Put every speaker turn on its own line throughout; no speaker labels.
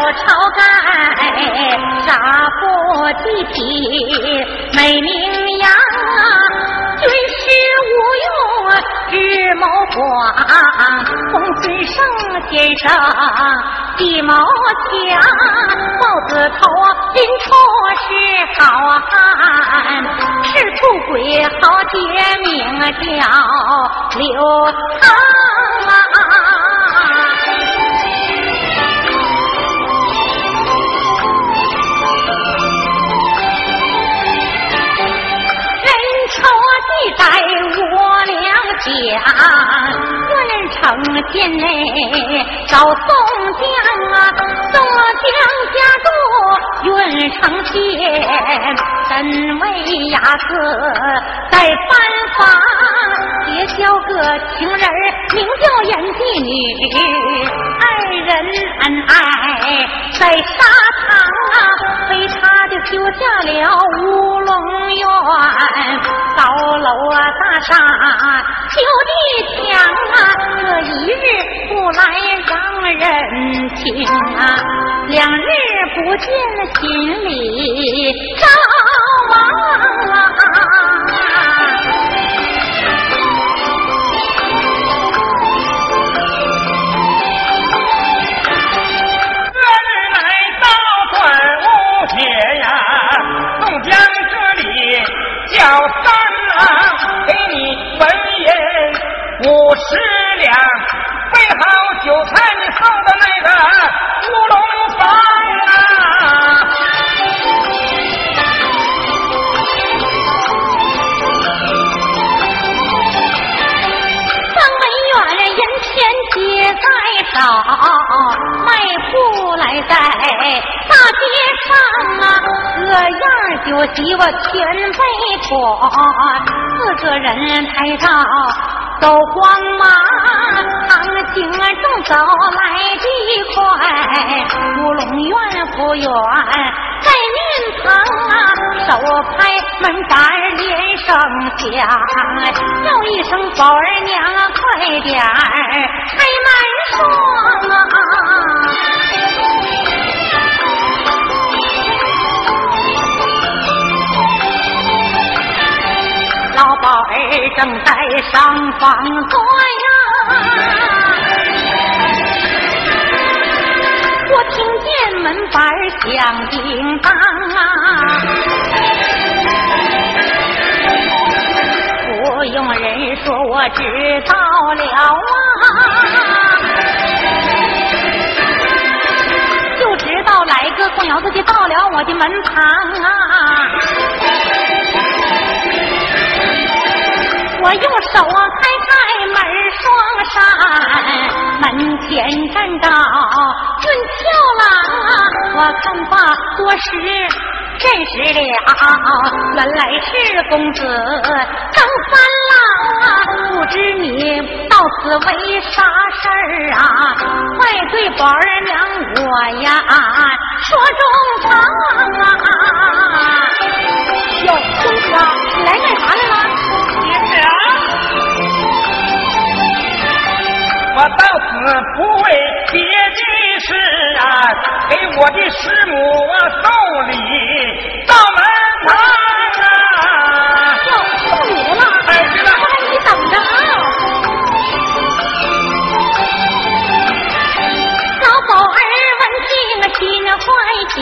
了晁盖，杀破地皮美名扬，军师无用智谋广，公孙胜先生计谋强，豹子头林冲是好汉，赤兔鬼豪杰名叫刘唐俩家，元城县内找宋江啊，宋江家住元城县，身为雅子在班房，结交个情人名叫演妓女，二人恩爱在沙场啊，非他就修下了乌龙院，高楼。啊大厦修地墙啊，这一日不来让人听啊，两日不见心里着样酒席我全备妥，四个人抬到。走黄马，唐景中走来的快，乌龙院府院在面旁啊，手拍门板连声响，叫一声宝儿娘快点儿开门双啊！正在上房坐呀，我听见门板响叮当啊，不用人说我知道了啊，就知道来个光窑子就到了我的门旁啊。我用手啊开开门双扇，门前站到俊俏郎啊，我看罢多时认识了，原来是公子张三郎啊，不知你到此为啥事儿啊？快对宝儿娘我呀说中堂啊！哟，公子啊，你来干啥来了？
我到此不为别的事啊，给我的师母啊送礼到门堂
啊。要送礼了，
哎，对了，
你等着啊。老宝儿闻听心欢喜，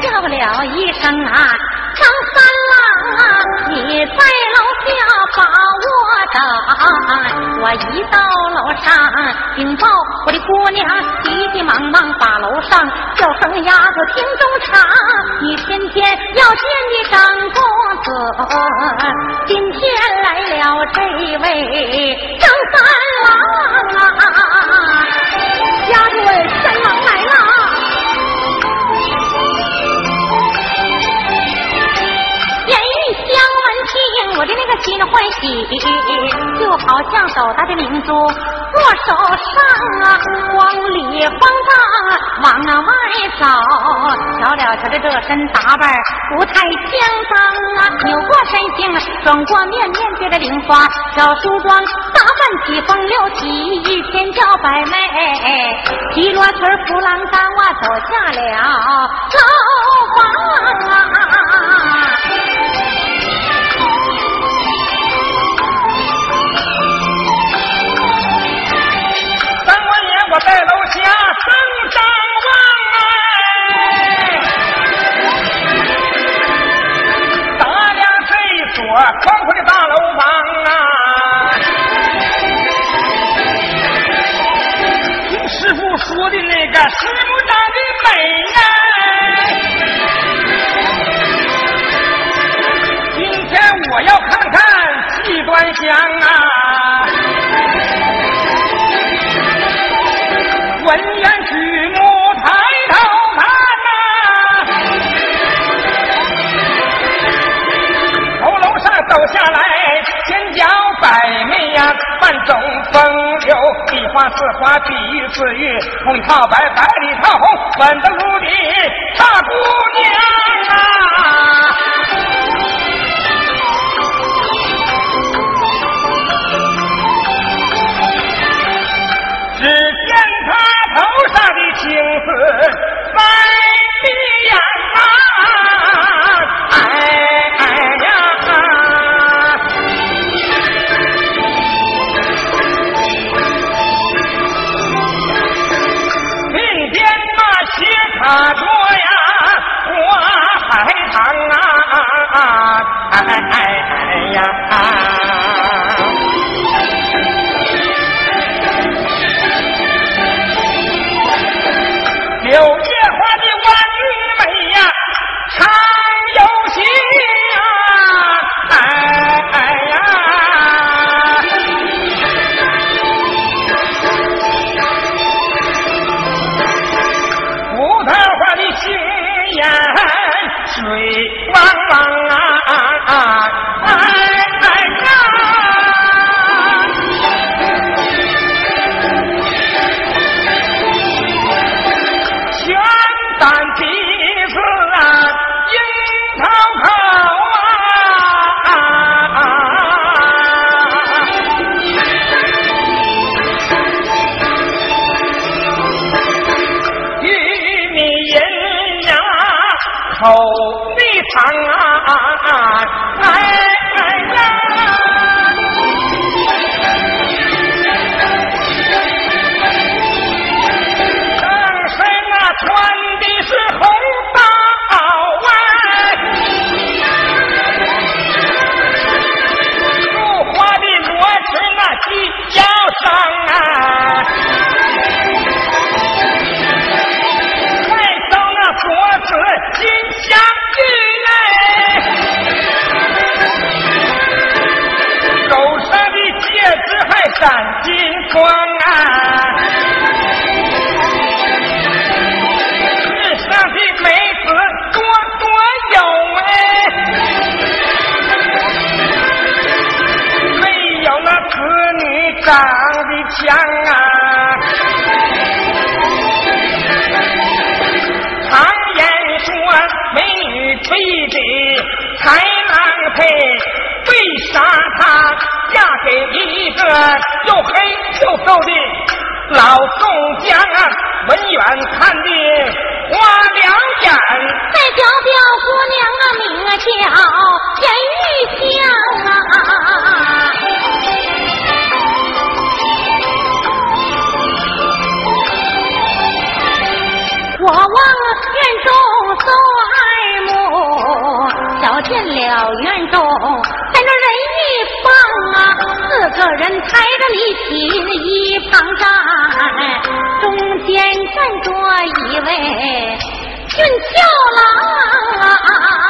叫了一声啊，张三郎啊，你在楼下把我啊。我一到楼上，禀报我的姑娘，急急忙忙把楼上叫声丫头听中唱。你天天要见你张公子，今天来了这位张三郎心欢喜，就好像斗大的明珠握手上啊，光里方丈往外走，瞧了瞧这身打扮不太相当啊，扭过身形，转过面面对着菱花小梳妆，打扮起风流起，天桥百媚，鸡落裙儿郎赶我走下了楼房啊！
宽阔的大楼房啊，听师傅说的那个师母长得美呀、今天我要看看戏端详啊。文员举自花似花，比喻似玉，红里套白，白里套红，粉的如的大姑娘啊！只见他头上的青丝 God 老宋江啊？文远看的花两眼。
再表表姑娘啊，名叫田玉香啊。我望院中搜爱慕，瞧见了院中，个人抬着礼品一旁站，中间站着一位俊俏郎。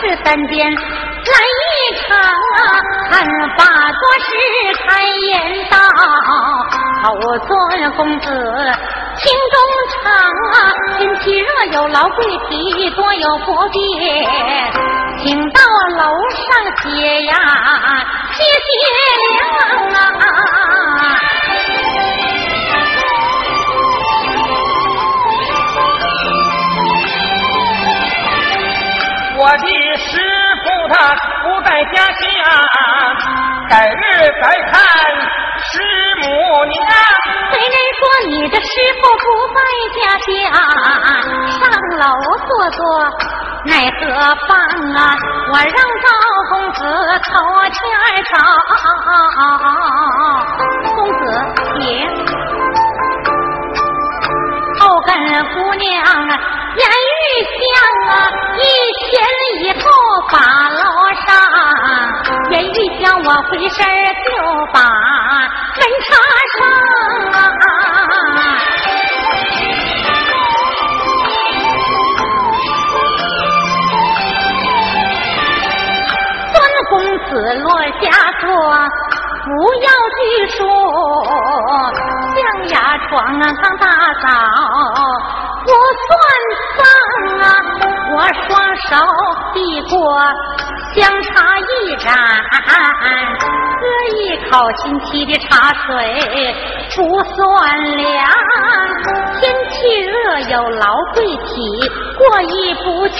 是三间来一场啊，看把多事开言道，口尊公子。情中长啊，天气热有劳贵体，多有不便，请到楼上歇呀，歇歇凉啊。
我的师傅他不在家乡，改日再看师母娘。
虽然说你的师傅不在家乡，上楼坐坐奈何方啊？我让赵公子头前找。公子，请。后跟姑娘言语香啊，一前一后把楼上，言语香我回身就把门插上。孙公子落下说，不要拘束，象牙床刚打扫，不算脏啊。我双手递过香茶一盏，喝一口新沏的茶水，不算凉。天气热有劳贵体，过意不去。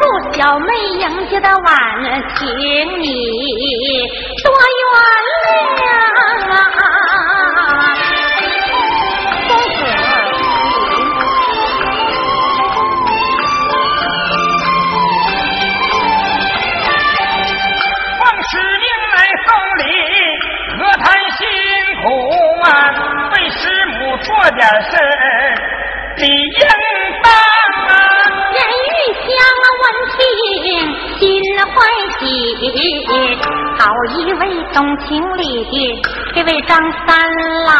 祝小妹迎接的晚，请你多原谅
为师母做点事理应当啊！
心欢喜，好一位懂情理的这位张三郎，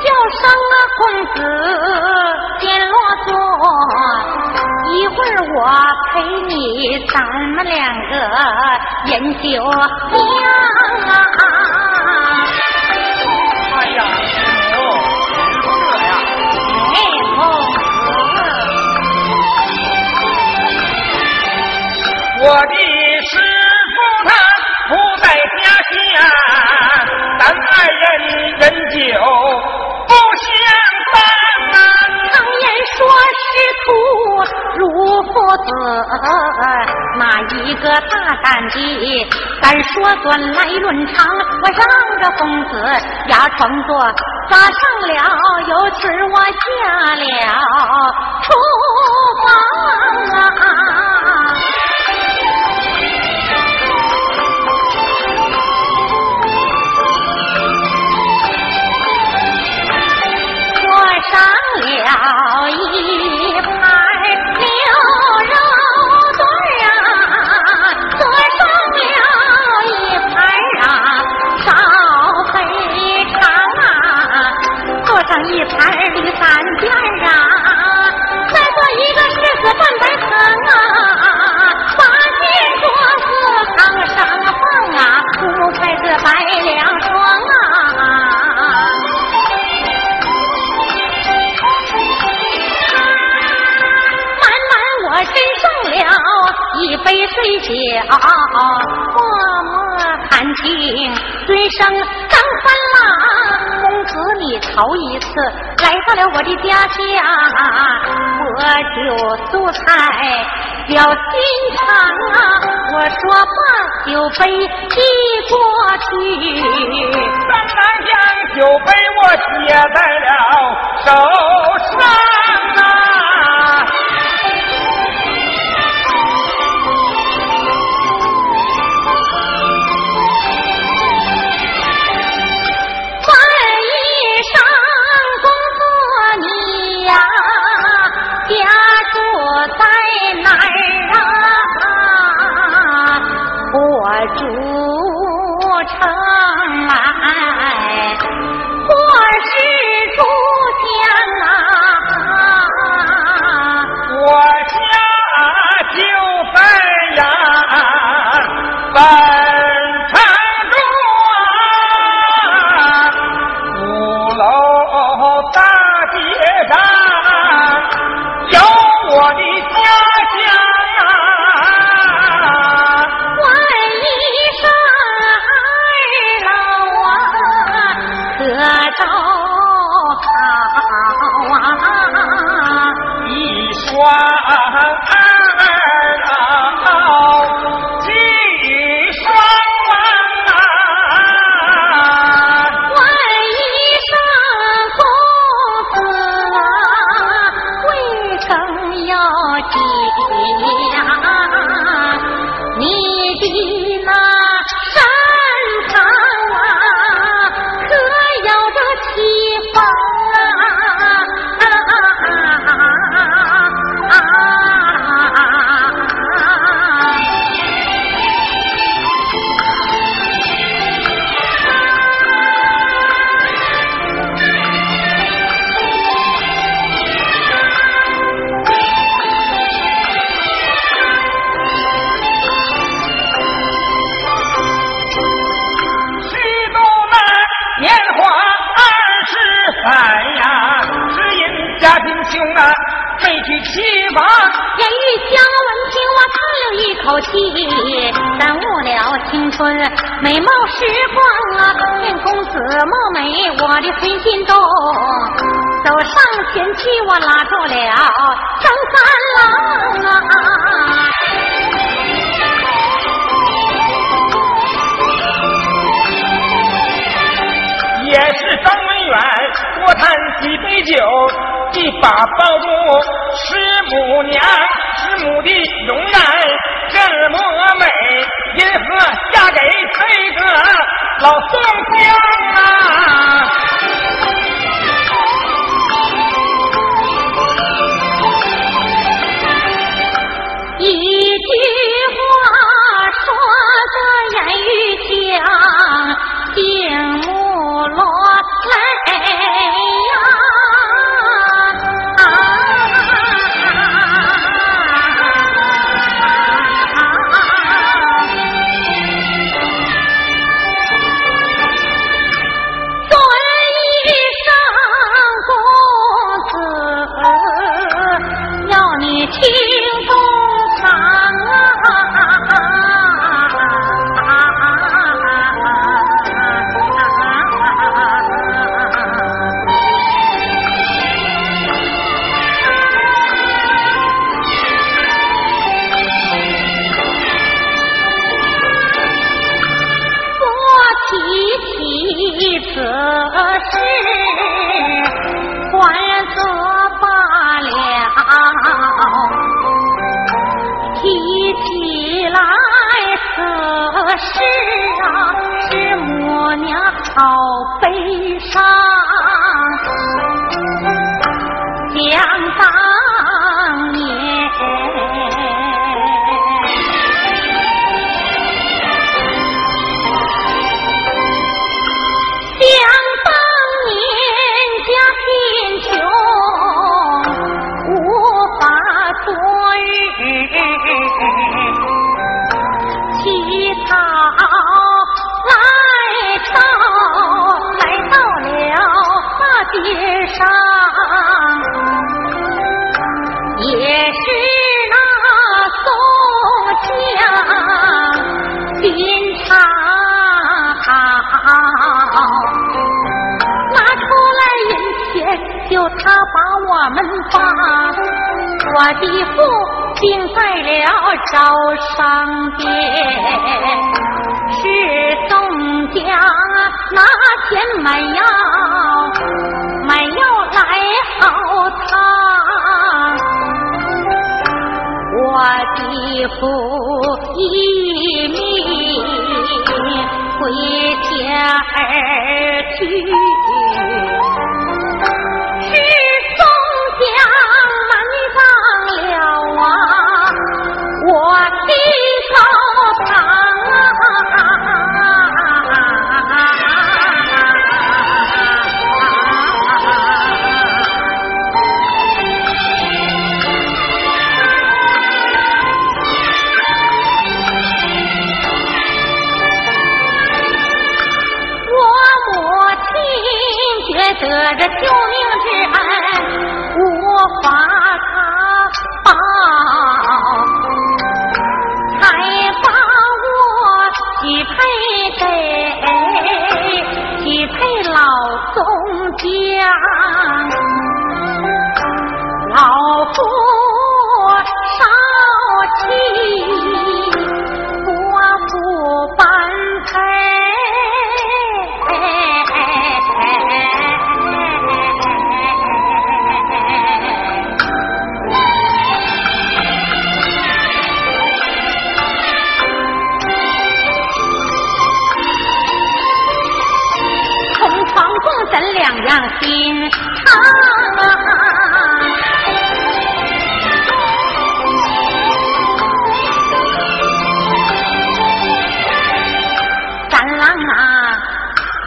叫声啊公子先落座，一会儿我陪你咱们两个饮酒香啊。
我的师傅他不在家乡，咱二人饮酒不相当啊。
常言说师徒如父子，哪一个大胆的敢说端来论长？我让着公子压床坐，砸上了有曲我下了厨房啊。一声张三郎，公子你头一次来到了我的家乡，我酒素菜表心肠啊，我说把酒杯递过去，
三郎将酒杯我接在了手上。
derrotar 我的黑心动。走上前去，我拉住了张三郎啊。
也是张文远，多谈几杯酒，一把抱住师母娘，师母的容颜这么美，因何嫁给这个老宋江啊？
此事官人则罢了，提起来此事啊，是母娘好悲伤。我的父病在了招商店，是宋江拿钱买药，买药来熬汤。我的父一命回家而去。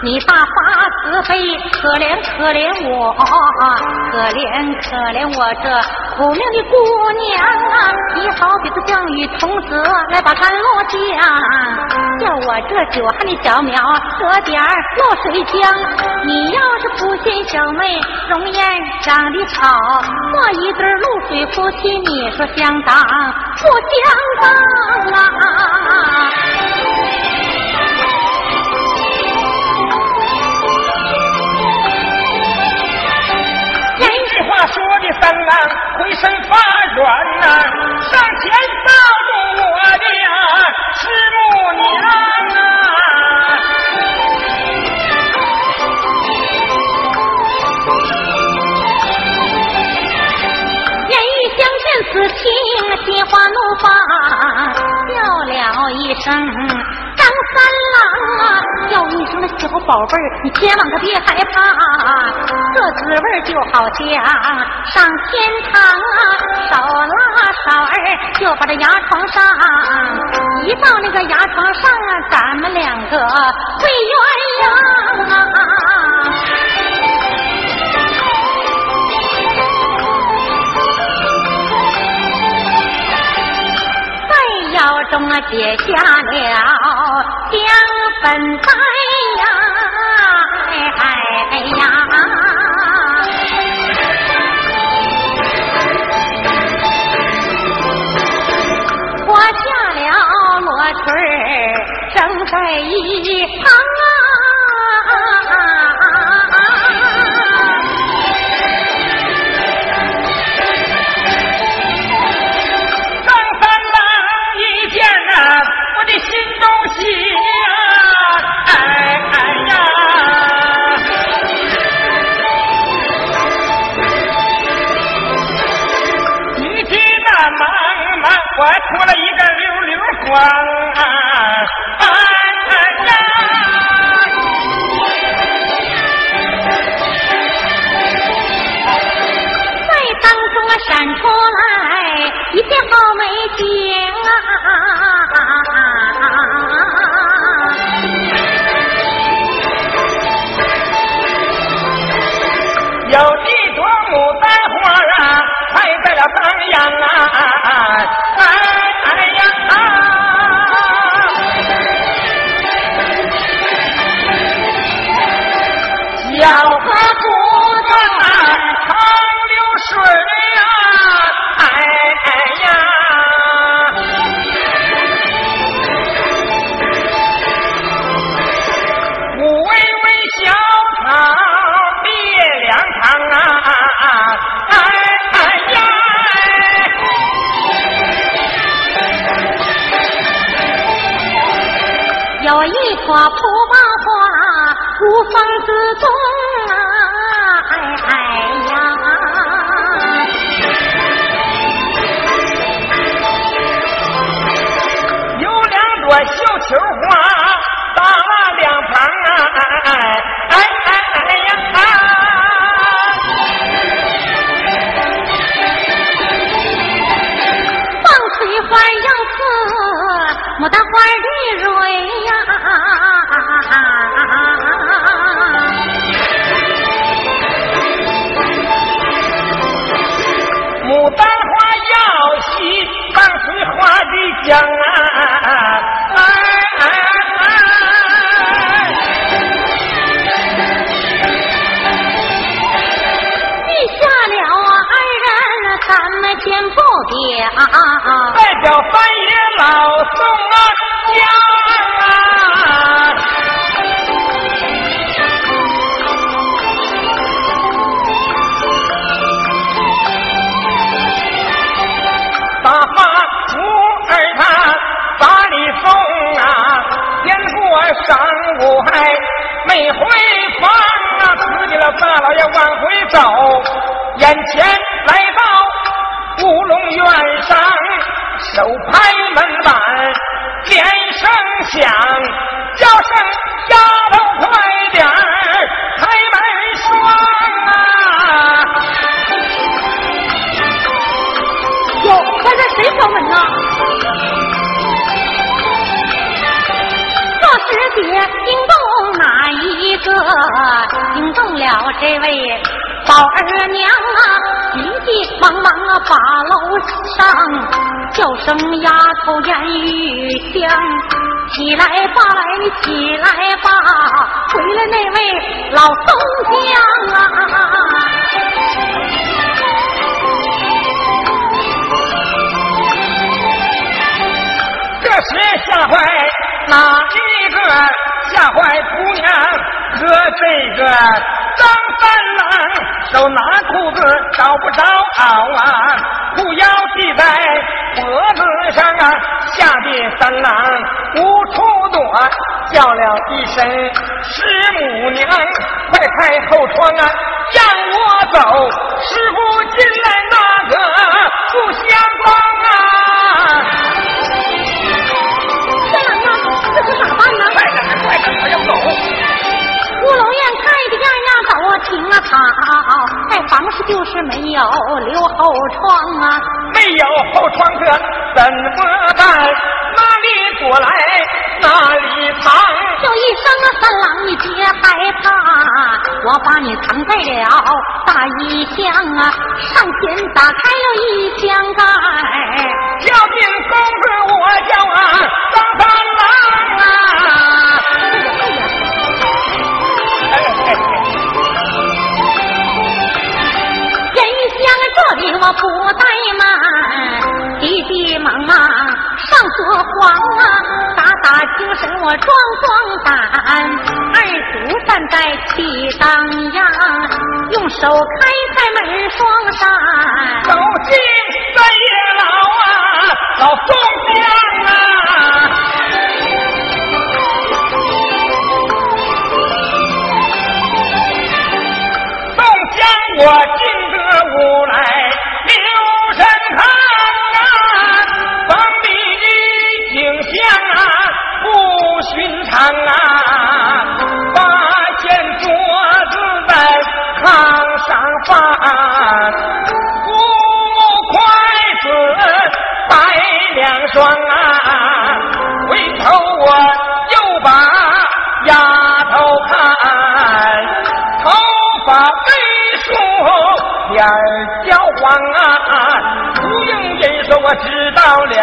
你大发慈悲，可怜可怜我，可怜可怜我这苦命的姑娘啊！你好比这项羽童子来把甘落下，叫我这久旱的小苗得点儿落水浆。你要是不信小妹容颜长得好，做一对露水夫妻，你说相当不相当啊？
的三郎回身发软呐，上前抱住我的师母娘啊！
言语相见此情，心花怒放，叫了一声。三郎啊，叫一声那小宝贝儿，你千万可别害怕，这滋味就好像上天堂啊，手拉手儿就把这牙床上，一到那个牙床上啊，咱们两个会鸳鸯啊。中啊结下了香粉带呀，哎哎呀！我下了罗裙儿，正在一旁
一
片好美景啊！
有一朵牡丹花啊，开在了当阳啊！没回房啊，司机了大老爷往回走，眼前来到乌龙院上，手拍门板，连声响，叫声丫头快点开门栓
啊！哟，刚才谁敲门呢？这是爹，惊动。哪一个？惊动了这位宝儿娘啊！急急忙忙啊，把楼上叫声丫头言语香，起来吧，来起来吧，回来那位老东江啊！
这时吓坏哪一个？吓坏姑娘和这个张三郎，手拿裤子找不着袄啊，裤腰系在脖子上啊，吓得三郎无处躲，叫了一声师母娘，快开后窗啊，让我走，师傅进来
把你藏在了大衣箱啊，上前打开了一箱盖。
叫进公子我叫啊张三郎啊！哎哎哎
人香这里我不怠慢，急急忙忙上锁房啊，打打精神我壮壮胆，不站在气当阳，用手开开门双扇。
走进三爷老啊，老宋江啊！宋江，我进得屋来，留神看啊，房里的景象啊不寻常啊，谁说我知道了，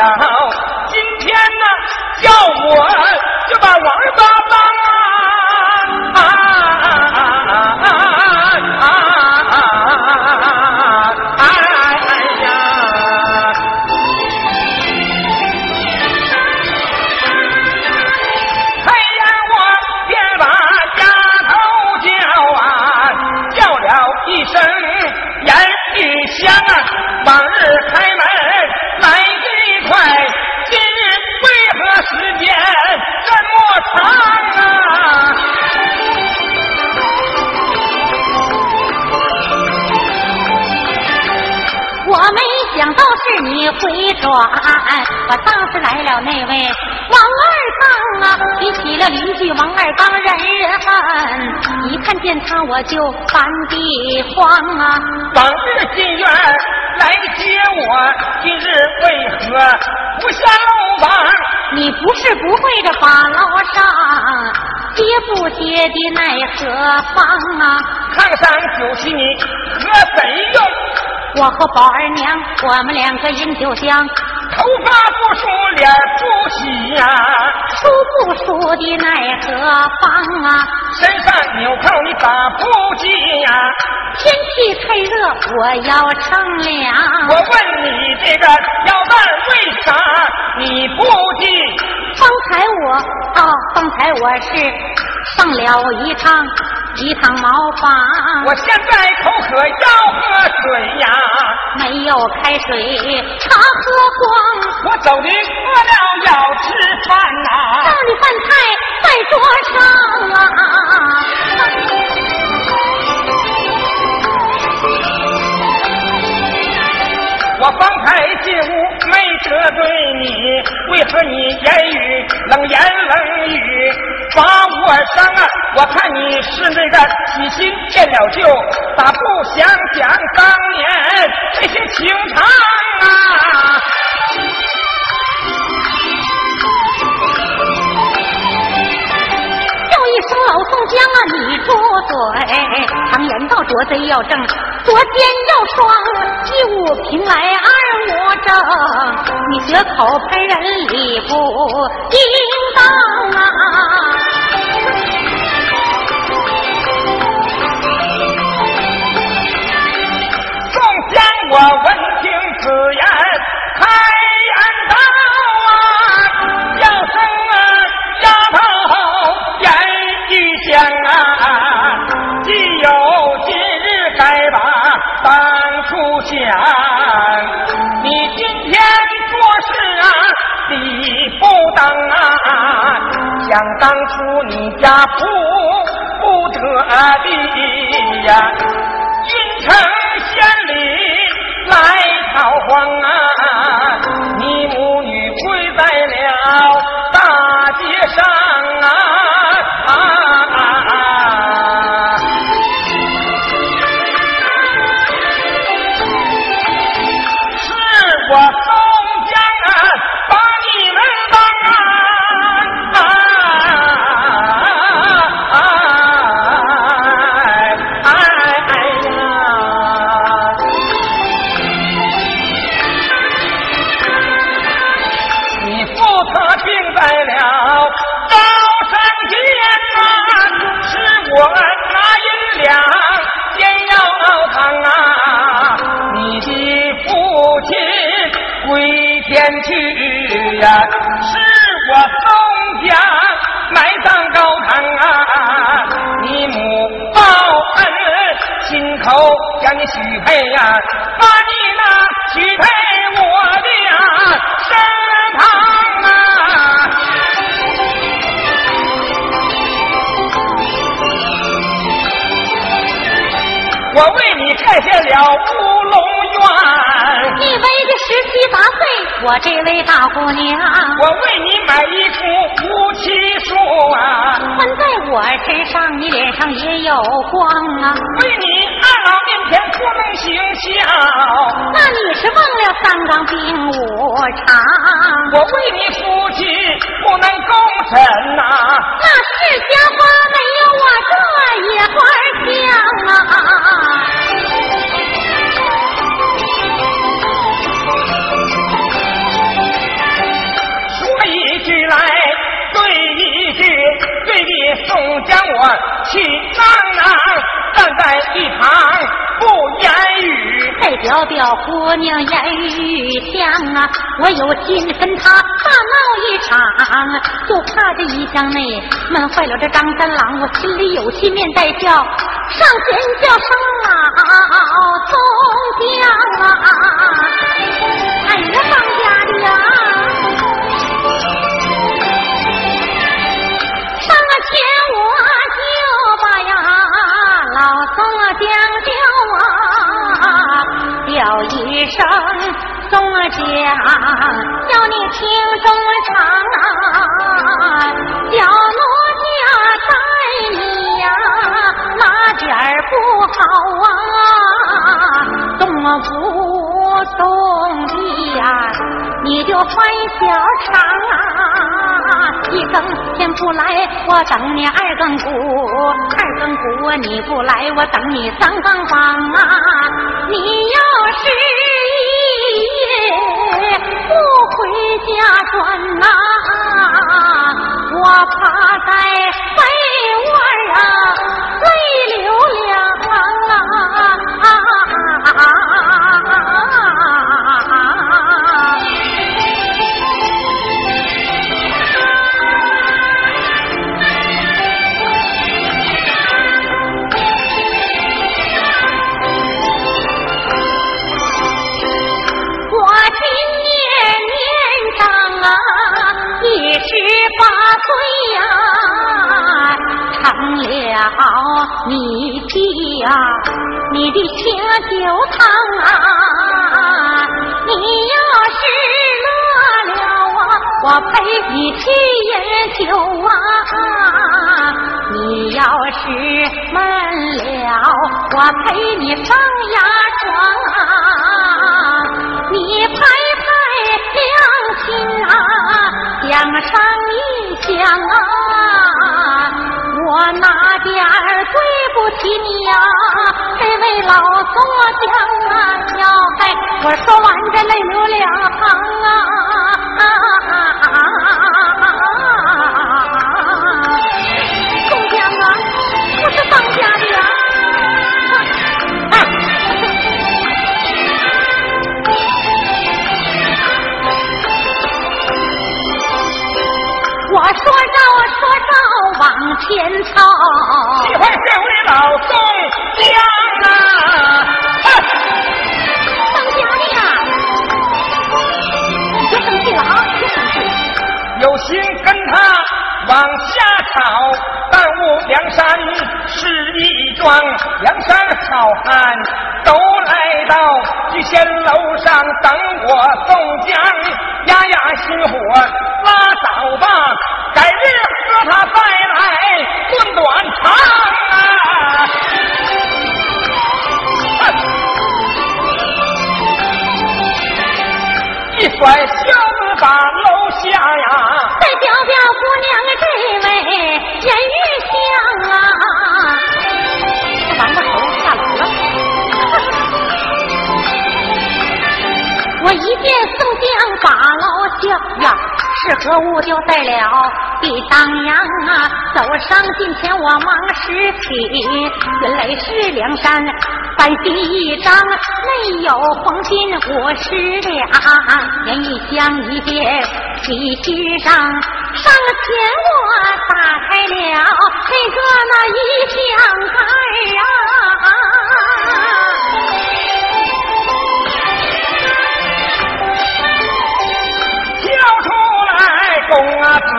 今天呢叫我就把王八
蛋回转，我当时来了那位王二刚啊，比起了邻居王二刚人人恨，一看见他我就烦地慌啊。
往日进院来接我，今日为何不下楼房？
你不是不会这把牢上，接不接的奈何方啊？
炕上酒席你喝谁用？
我和宝二娘，我们两个饮酒香，
头发不梳，脸不洗呀、
梳不梳的奈何方啊？
身上纽扣你咋不系呀、
天气太热，我要乘凉。
我问你这个腰带为啥你不系？
方才我啊，方才我是上了一趟一趟茅房，
我现在口渴要喝水呀，
没有开水，茶喝光，
我走的饿了要吃饭呐、
这里饭菜在桌上啊。
我方才进屋没得罪你，为何你言语冷言冷语把我伤啊？我看你是那个喜新厌了旧，咋不想想当年这些情长啊？宋江啊，你住嘴！
常言道，捉贼要正，捉奸要双。一五凭来，二武正，你绝口喷人理不应当啊！
想当初你家富不得地呀，进城县里来逃荒。呀、是我宋家埋葬高堂啊，你母报恩，亲口将你许配呀、把你那许配我的呀身旁啊。我为你盖下了，
你为的十七八岁，我这位大姑娘，
我为你买一幅夫妻书啊，
穿在我身上，你脸上也有光啊。
为你二老面前托梦行孝，
那你是忘了三纲并五常？
我为你夫妻不能共枕呐、
那是家花没有我这野花香啊！
句来对一句，对你宋江我气昂昂，站在一旁不言语。
再表表姑娘言语香啊，我有心跟他大闹一场，就怕这一箱内闷坏了这张三郎，我心里有气面带笑，上前叫声老宋江啊，宋江，叫你轻中唱啊，叫奴家待你呀哪点儿不好啊？动不动的呀，你就犯小常啊！一更天不来，我等你二更鼓；二更鼓你不来，我等你三更梆啊！你要是回家转呐、我趴在被窝啊你的呀，你的清酒汤啊，你要是乐了啊，我陪你去饮酒啊。你要是闷了，我陪你上牙床啊。你拍拍良心啊，想上一想啊，我哪点儿对不起你呀？这位老作将啊，小孩，我说完这泪流两行啊！宋江啊，我是当家的啊！我说着说着往前走，
喜欢这位老宋江啊！
当家的呀，别生气了啊，
有心跟他往下吵，耽误梁山是一桩。梁山好汉都来到聚仙楼上等我宋江，压压心火拉倒吧，改日他再来论短长啊！一甩袖子把楼下呀。
再表表姑娘啊，这位人玉香啊，王八头下楼了。我一见宋江把老笑呀，是何物就在了地当阳啊，走上近前我忙拾起，原来是梁山半席一张，内有黄金五十两，人一箱一件喜心上，上前我打开了这个那一箱盖啊。
跳出来公子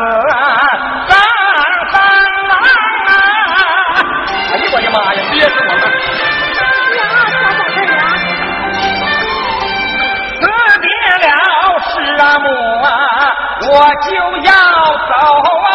的妈呀，憋死我了！
呀，咋在这里啊？
死别了师啊母啊，我就要走啊！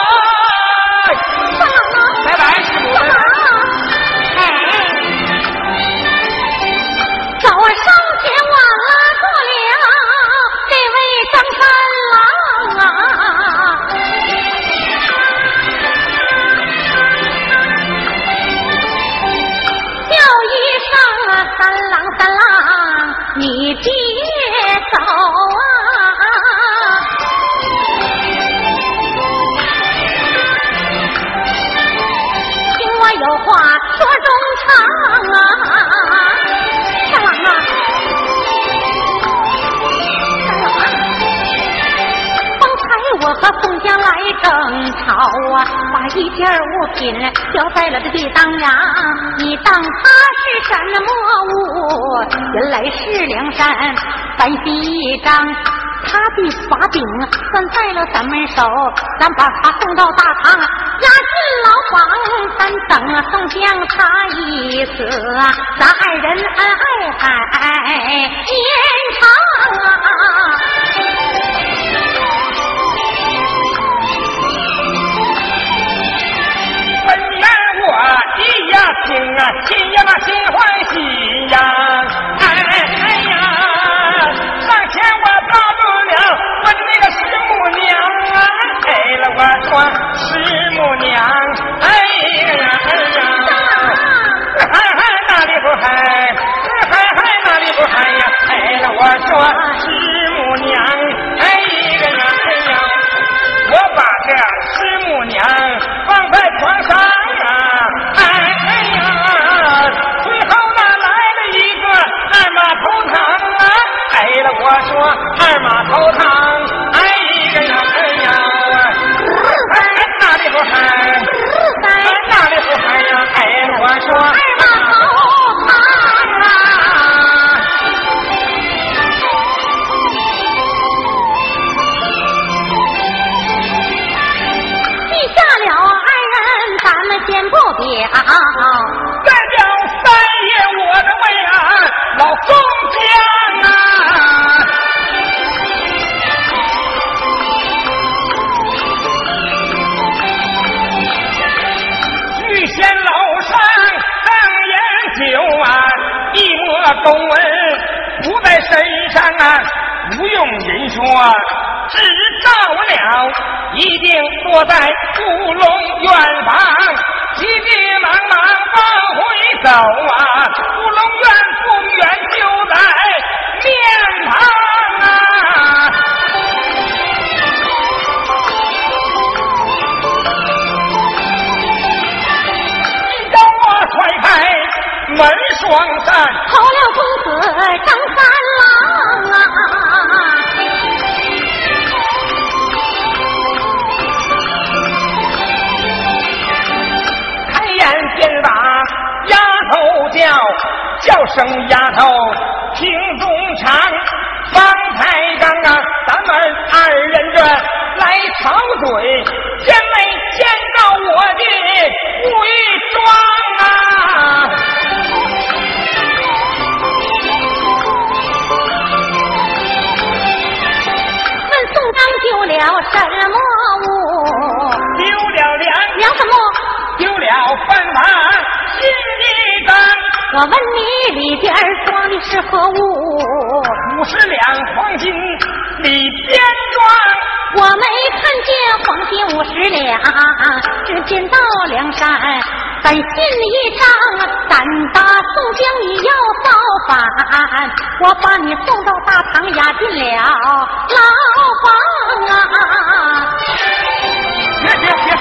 一件物品交在了这地当阳，你当它是什么物？原来是梁山单膝一张。他的把柄攥在了咱们手，咱把他送到大堂，押进牢房，咱等宋江他一死，咱二人恩爱海绵长
听啊，心呀嘛心欢喜呀，哎呀，上前我抱住了我的那个师母娘啊，哎了我说师母娘，哎呀哎呀，嗨嗨哪里不嗨，嗨嗨哪里不嗨呀，哎了我说师母娘，哎呀哎呀。我把这师母娘二马头堂，声丫头听中长。方才刚啊咱们二人这来吵嘴，见没见到我的伪装啊？
问宋刚丢了什么物？
丢了粮，
粮什么？
丢了饭碗。
我问你里边装的是何物？
五十两黄金里边装。
我没看见黄金五十两，只见到梁山本信一张，胆大宋江你要造反，我把你送到大堂押进了牢房啊！
别别别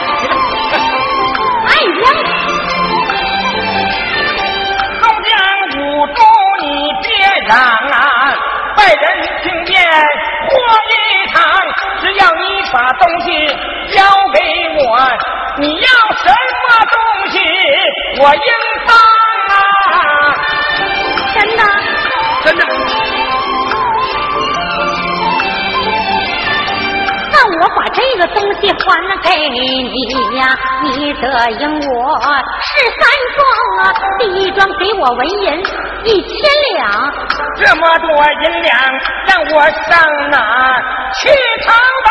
别嚷啊！外人听见火一场。只要你把东西交给我，你要什么东西我应当啊！
真的，
真的。
这个东西还给你呀，你得应我十三庄啊。第一庄给我纹银一千两，
这么多银两让我上哪去讨吧？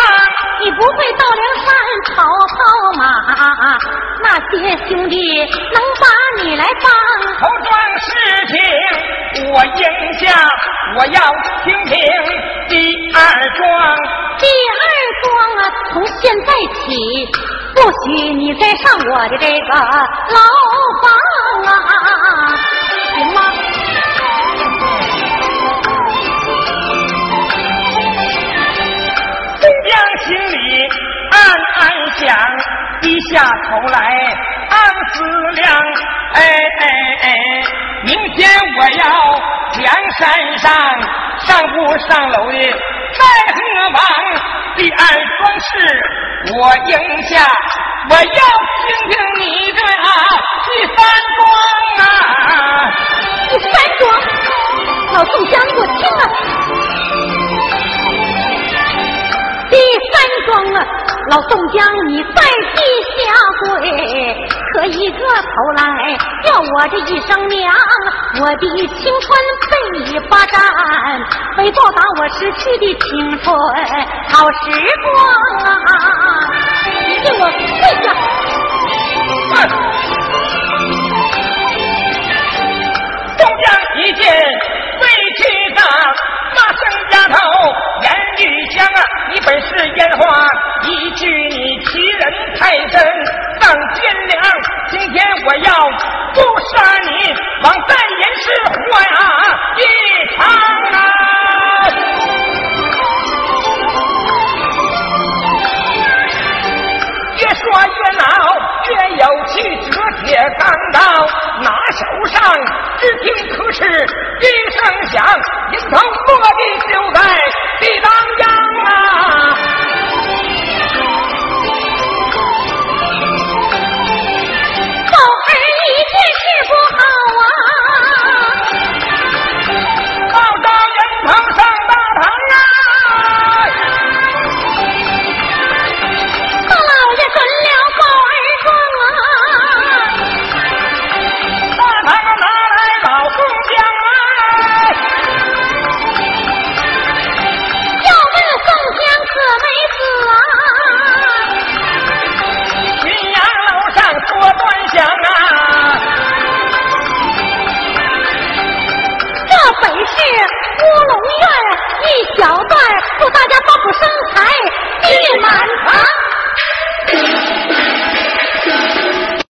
你不会到梁山讨跑马，那些兄弟能把你来帮。
头桩事情我应下，我要听听第二桩。
第二从现在起，不许你再上我的这个牢房啊，行吗？
宋江心里暗暗想，低下头来暗思量。哎哎哎，明天我要梁山上，上不上楼的在何方？第二桩事我应下，我要听听你的第三桩啊！
第三桩，老宋江，给我听啊！第三桩啊，老宋江，你在地下跪，磕一个头来叫我这一声娘，我的青春被你霸占，为报答我失去的青春好时光啊！你给我跪下！
你本是烟花，一句你欺人太甚，丧天良。今天我要不杀你，枉在人世活呀一场啊！越说越恼，越有气，折铁钢刀手上只听可是一声响银头落地就在地当央啊。
一小段祝大家发福生财，意满堂。